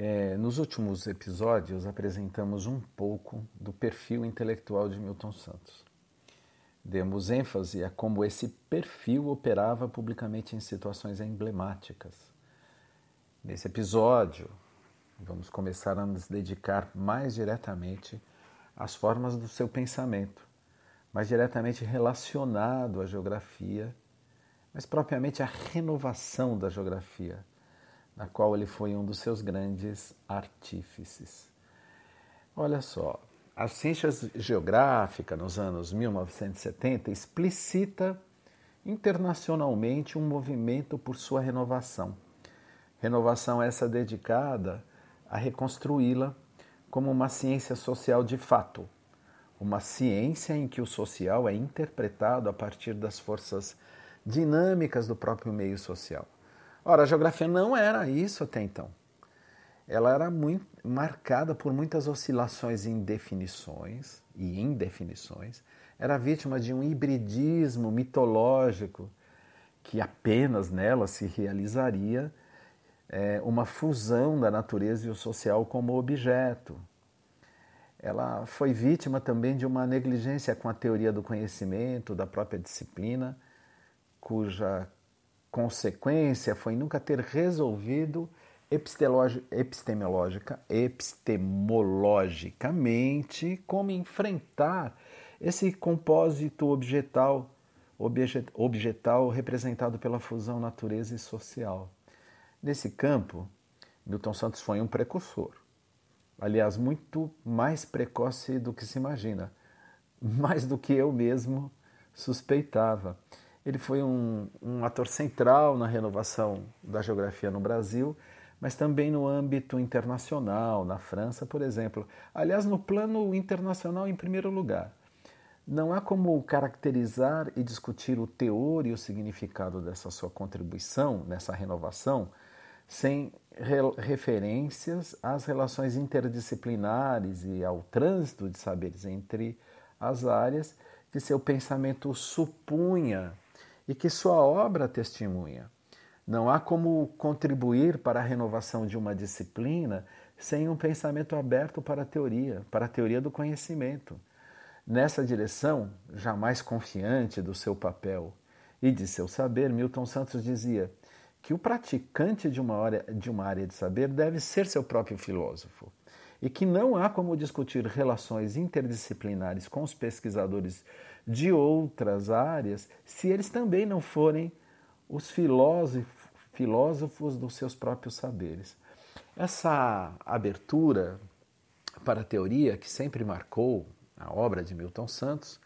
é, nos últimos episódios apresentamos um pouco do perfil intelectual de Milton Santos. Demos ênfase a como esse perfil operava publicamente em situações emblemáticas. Nesse episódio, vamos começar a nos dedicar mais diretamente às formas do seu pensamento, mais diretamente relacionado à geografia, mas propriamente à renovação da geografia na qual ele foi um dos seus grandes artífices. Olha só, a ciência geográfica nos anos 1970 explicita internacionalmente um movimento por sua renovação. Renovação essa dedicada a reconstruí-la como uma ciência social de fato, uma ciência em que o social é interpretado a partir das forças dinâmicas do próprio meio social. Ora, a geografia não era isso até então. Ela era muito marcada por muitas oscilações em definições e indefinições. Era vítima de um hibridismo mitológico que apenas nela se realizaria é, uma fusão da natureza e o social como objeto. Ela foi vítima também de uma negligência com a teoria do conhecimento, da própria disciplina, cuja consequência foi nunca ter resolvido epistemológica, epistemologicamente como enfrentar esse compósito objetal, objetal representado pela fusão natureza e social. Nesse campo, Milton Santos foi um precursor. Aliás, muito mais precoce do que se imagina, mais do que eu mesmo suspeitava. Ele foi um, um ator central na renovação da geografia no Brasil, mas também no âmbito internacional, na França, por exemplo. Aliás, no plano internacional, em primeiro lugar. Não há como caracterizar e discutir o teor e o significado dessa sua contribuição nessa renovação sem referências às relações interdisciplinares e ao trânsito de saberes entre as áreas que seu pensamento supunha e que sua obra testemunha. Não há como contribuir para a renovação de uma disciplina sem um pensamento aberto para a teoria, para a teoria do conhecimento. Nessa direção, jamais confiante do seu papel e de seu saber, Milton Santos dizia que o praticante de uma, área, de uma área de saber deve ser seu próprio filósofo e que não há como discutir relações interdisciplinares com os pesquisadores de outras áreas se eles também não forem os filósofos dos seus próprios saberes. Essa abertura para a teoria, que sempre marcou a obra de Milton Santos,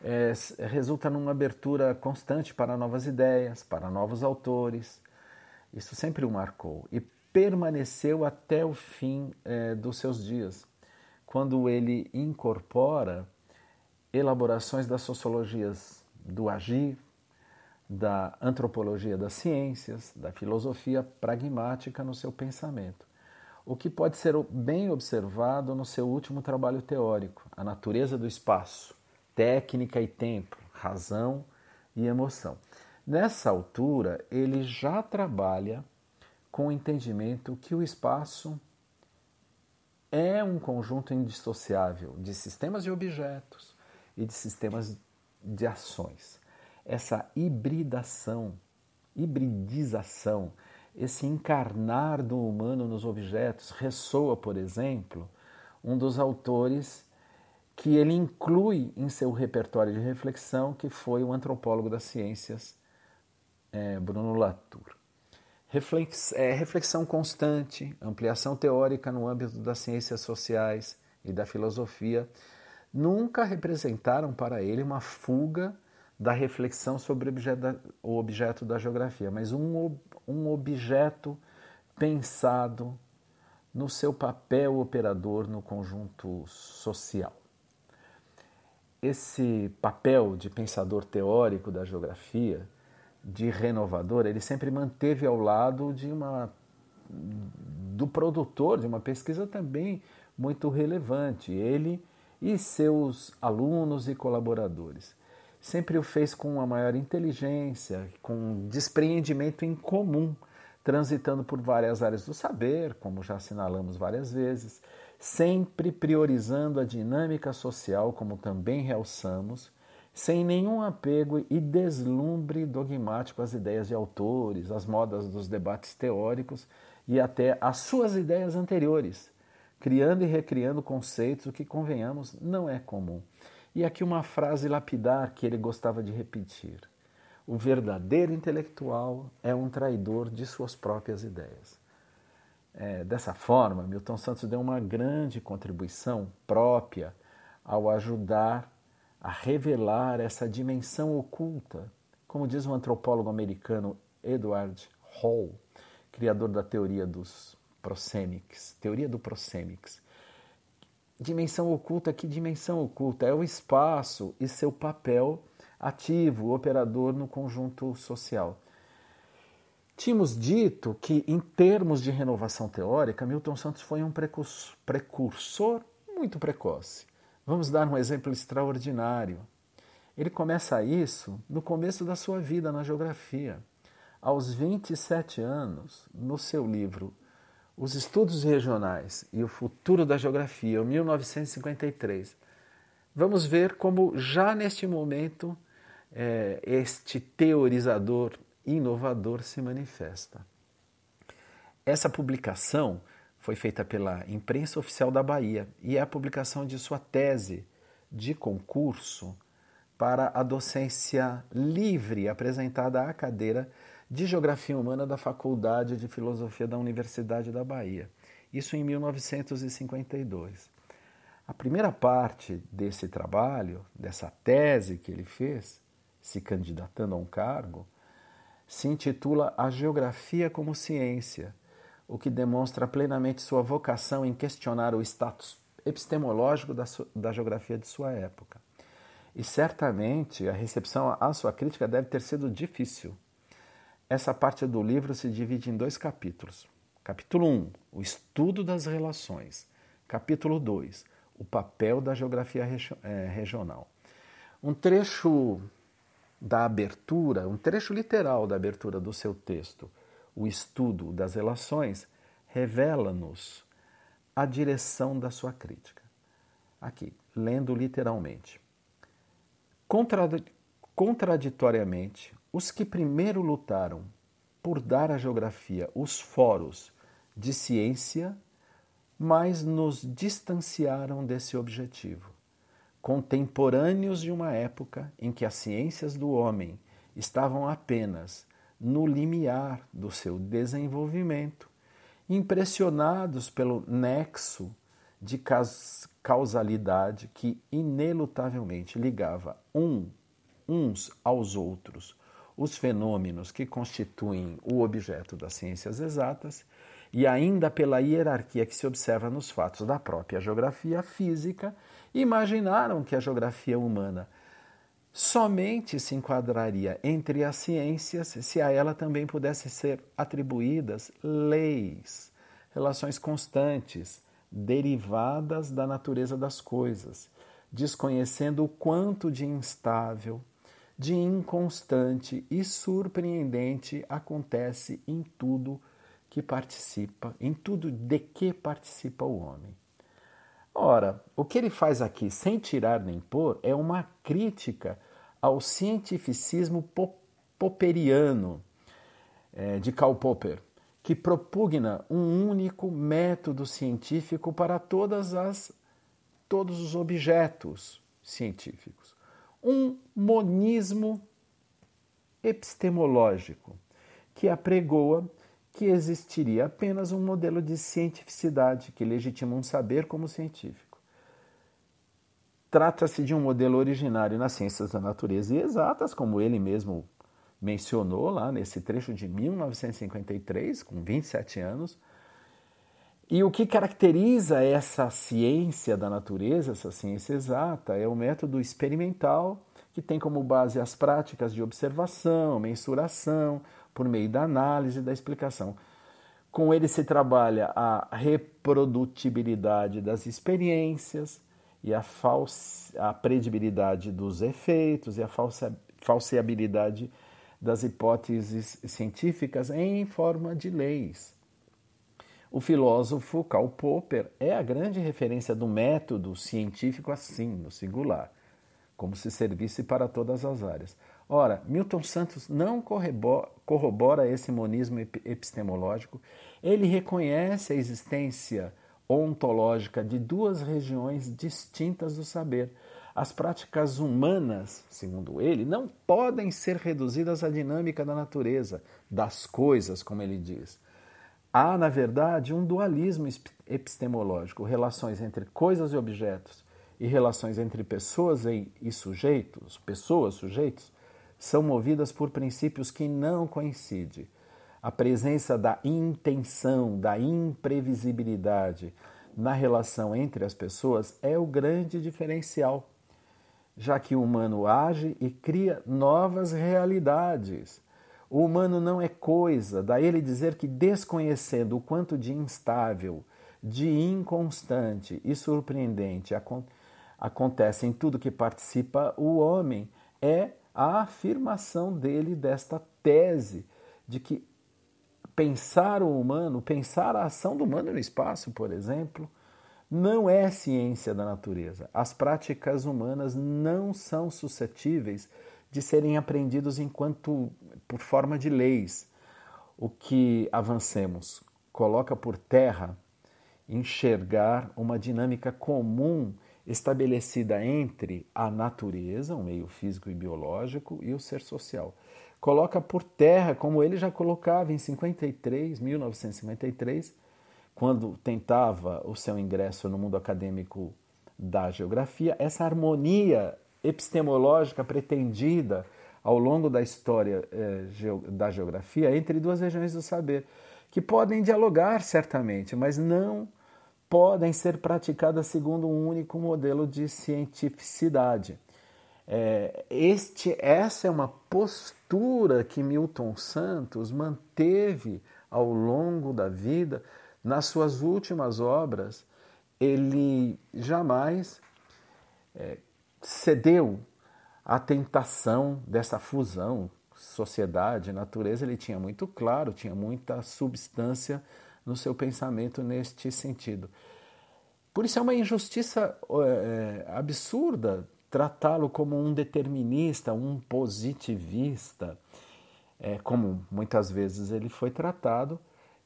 é, resulta numa abertura constante para novas ideias, para novos autores. Isso sempre o marcou. E permaneceu até o fim é, dos seus dias, quando ele incorpora elaborações das sociologias do agir, da antropologia das ciências, da filosofia pragmática no seu pensamento, o que pode ser bem observado no seu último trabalho teórico, A Natureza do Espaço, Técnica e Tempo, Razão e Emoção. Nessa altura, ele já trabalha com o entendimento que o espaço é um conjunto indissociável de sistemas de objetos e de sistemas de ações. Essa hibridação, hibridização, esse encarnar do humano nos objetos ressoa, por exemplo, um dos autores que ele inclui em seu repertório de reflexão, que foi o antropólogo das ciências, é, Bruno Latour. Reflex, é, reflexão constante, ampliação teórica no âmbito das ciências sociais e da filosofia nunca representaram para ele uma fuga da reflexão sobre o objeto, da geografia, mas um, um objeto pensado no seu papel operador no conjunto social. esse papel de pensador teórico da geografia, de renovador, ele sempre manteve ao lado de uma do produtor de uma pesquisa também muito relevante, ele e seus alunos e colaboradores. Sempre o fez com uma maior inteligência, com despreendimento em comum, transitando por várias áreas do saber, como já assinalamos várias vezes, sempre priorizando a dinâmica social, como também realçamos, sem nenhum apego e deslumbre dogmático às ideias de autores, às modas dos debates teóricos e até às suas ideias anteriores, criando e recriando conceitos, o que, convenhamos, não é comum. E aqui uma frase lapidar que ele gostava de repetir: O verdadeiro intelectual é um traidor de suas próprias ideias. É, dessa forma, Milton Santos deu uma grande contribuição própria ao ajudar a revelar essa dimensão oculta, como diz o antropólogo americano Edward Hall, criador da teoria dos prosêmics, teoria do prosêmics. Dimensão oculta, que dimensão oculta? É o espaço e seu papel ativo, operador no conjunto social. Tínhamos dito que, em termos de renovação teórica, Milton Santos foi um precursor muito precoce. Vamos dar um exemplo extraordinário. Ele começa isso no começo da sua vida na geografia. Aos 27 anos, no seu livro Os Estudos Regionais e o Futuro da Geografia, 1953, vamos ver como já neste momento é, este teorizador inovador se manifesta. Essa publicação foi feita pela Imprensa Oficial da Bahia e é a publicação de sua tese de concurso para a docência livre apresentada à cadeira de Geografia Humana da Faculdade de Filosofia da Universidade da Bahia. Isso em 1952. A primeira parte desse trabalho, dessa tese que ele fez, se candidatando a um cargo, se intitula A Geografia como Ciência, o que demonstra plenamente sua vocação em questionar o status epistemológico da, da geografia de sua época. E certamente a recepção à sua crítica deve ter sido difícil. Essa parte do livro se divide em dois capítulos. Capítulo 1, o estudo das relações. Capítulo 2, o papel da geografia eh, regional. Um trecho da abertura, um trecho literal da abertura do seu texto, o estudo das relações, revela-nos a direção da sua crítica. Aqui, lendo literalmente. Contraditoriamente, os que primeiro lutaram por dar à geografia os foros de ciência, mais nos distanciaram desse objetivo contemporâneos de uma época em que as ciências do homem estavam apenas no limiar do seu desenvolvimento, impressionados pelo nexo de causalidade que inelutavelmente ligava um, uns aos outros os fenômenos que constituem o objeto das ciências exatas e ainda pela hierarquia que se observa nos fatos da própria geografia física imaginaram que a geografia humana somente se enquadraria entre as ciências se a ela também pudessem ser atribuídas leis, relações constantes, derivadas da natureza das coisas, desconhecendo o quanto de instável, de inconstante e surpreendente acontece em tudo que participa, em tudo de que participa o homem. Ora, o que ele faz aqui, sem tirar nem pôr, é uma crítica ao cientificismo popperiano é, de Karl Popper, que propugna um único método científico para todas as, todos os objetos científicos. Um monismo epistemológico que apregoa que existiria apenas um modelo de cientificidade que legitima um saber como científico. Trata-se de um modelo originário nas ciências da natureza e exatas, como ele mesmo mencionou lá nesse trecho de 1953, com 27 anos, E o que caracteriza essa ciência da natureza, essa ciência exata, é o método experimental, que tem como base as práticas de observação, mensuração, por meio da análise e da explicação. Com ele se trabalha a reprodutibilidade das experiências e a, a predibilidade dos efeitos e a falsa, falseabilidade das hipóteses científicas em forma de leis. O filósofo Karl Popper é a grande referência do método científico assim, no singular, como se servisse para todas as áreas. Ora, Milton Santos não corrobora esse monismo epistemológico, ele reconhece a existência ontológica de duas regiões distintas do saber. As práticas humanas, segundo ele, não podem ser reduzidas à dinâmica da natureza, das coisas, como ele diz. Há, na verdade, um dualismo epistemológico, relações entre coisas e objetos e relações entre pessoas e sujeitos, pessoas, sujeitos, são movidas por princípios que não coincidem. A presença da intenção, da imprevisibilidade na relação entre as pessoas é o grande diferencial, já que o humano age e cria novas realidades. O humano não é coisa, daí ele dizer que desconhecendo o quanto de instável, de inconstante e surpreendente acontece em tudo que participa o homem, é a afirmação dele desta tese de que pensar o humano, pensar a ação do humano no espaço, por exemplo, não é ciência da natureza. As práticas humanas não são suscetíveis de serem aprendidos enquanto por forma de leis. O que avancemos coloca por terra enxergar uma dinâmica comum estabelecida entre a natureza, o meio físico e biológico, e o ser social. Coloca por terra, como ele já colocava em 53, 1953, quando tentava o seu ingresso no mundo acadêmico da geografia, essa harmonia epistemológica pretendida ao longo da história eh, da geografia entre duas regiões do saber, que podem dialogar certamente, mas não podem ser praticadas segundo um único modelo de cientificidade. É, este, essa é uma postura que Milton Santos manteve ao longo da vida. Nas suas últimas obras, ele jamais é, cedeu à tentação dessa fusão sociedade, natureza. Ele tinha muito claro, tinha muita substância no seu pensamento neste sentido. Por isso é uma injustiça é, absurda tratá-lo como um determinista, um positivista, é, como muitas vezes ele foi tratado,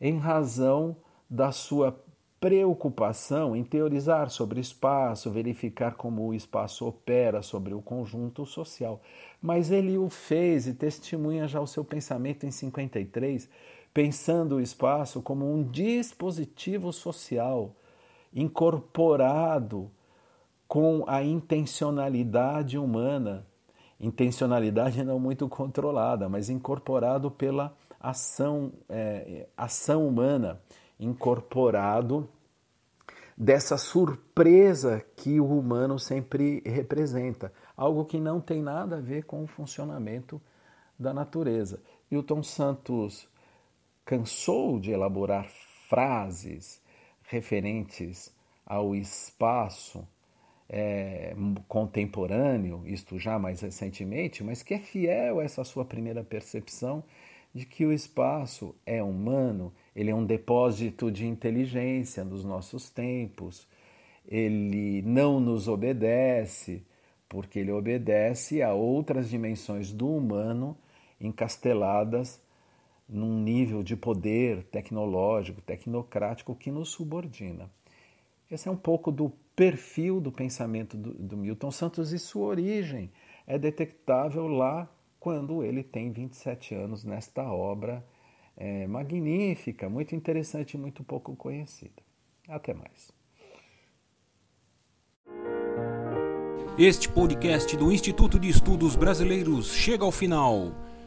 em razão da sua preocupação em teorizar sobre espaço, verificar como o espaço opera sobre o conjunto social. Mas ele o fez e testemunha já o seu pensamento em 53 pensando o espaço como um dispositivo social incorporado com a intencionalidade humana, intencionalidade não muito controlada, mas incorporado pela ação, é, ação humana, incorporado dessa surpresa que o humano sempre representa, algo que não tem nada a ver com o funcionamento da natureza. Hilton Santos cansou de elaborar frases referentes ao espaço é, contemporâneo, isto já mais recentemente, mas que é fiel a essa sua primeira percepção de que o espaço é humano, ele é um depósito de inteligência nos nossos tempos, ele não nos obedece, porque ele obedece a outras dimensões do humano encasteladas num nível de poder tecnológico, tecnocrático que nos subordina. Esse é um pouco do perfil do pensamento do, do Milton Santos e sua origem é detectável lá quando ele tem 27 anos nesta obra é, magnífica, muito interessante e muito pouco conhecida. Até mais. Este podcast do Instituto de Estudos Brasileiros chega ao final.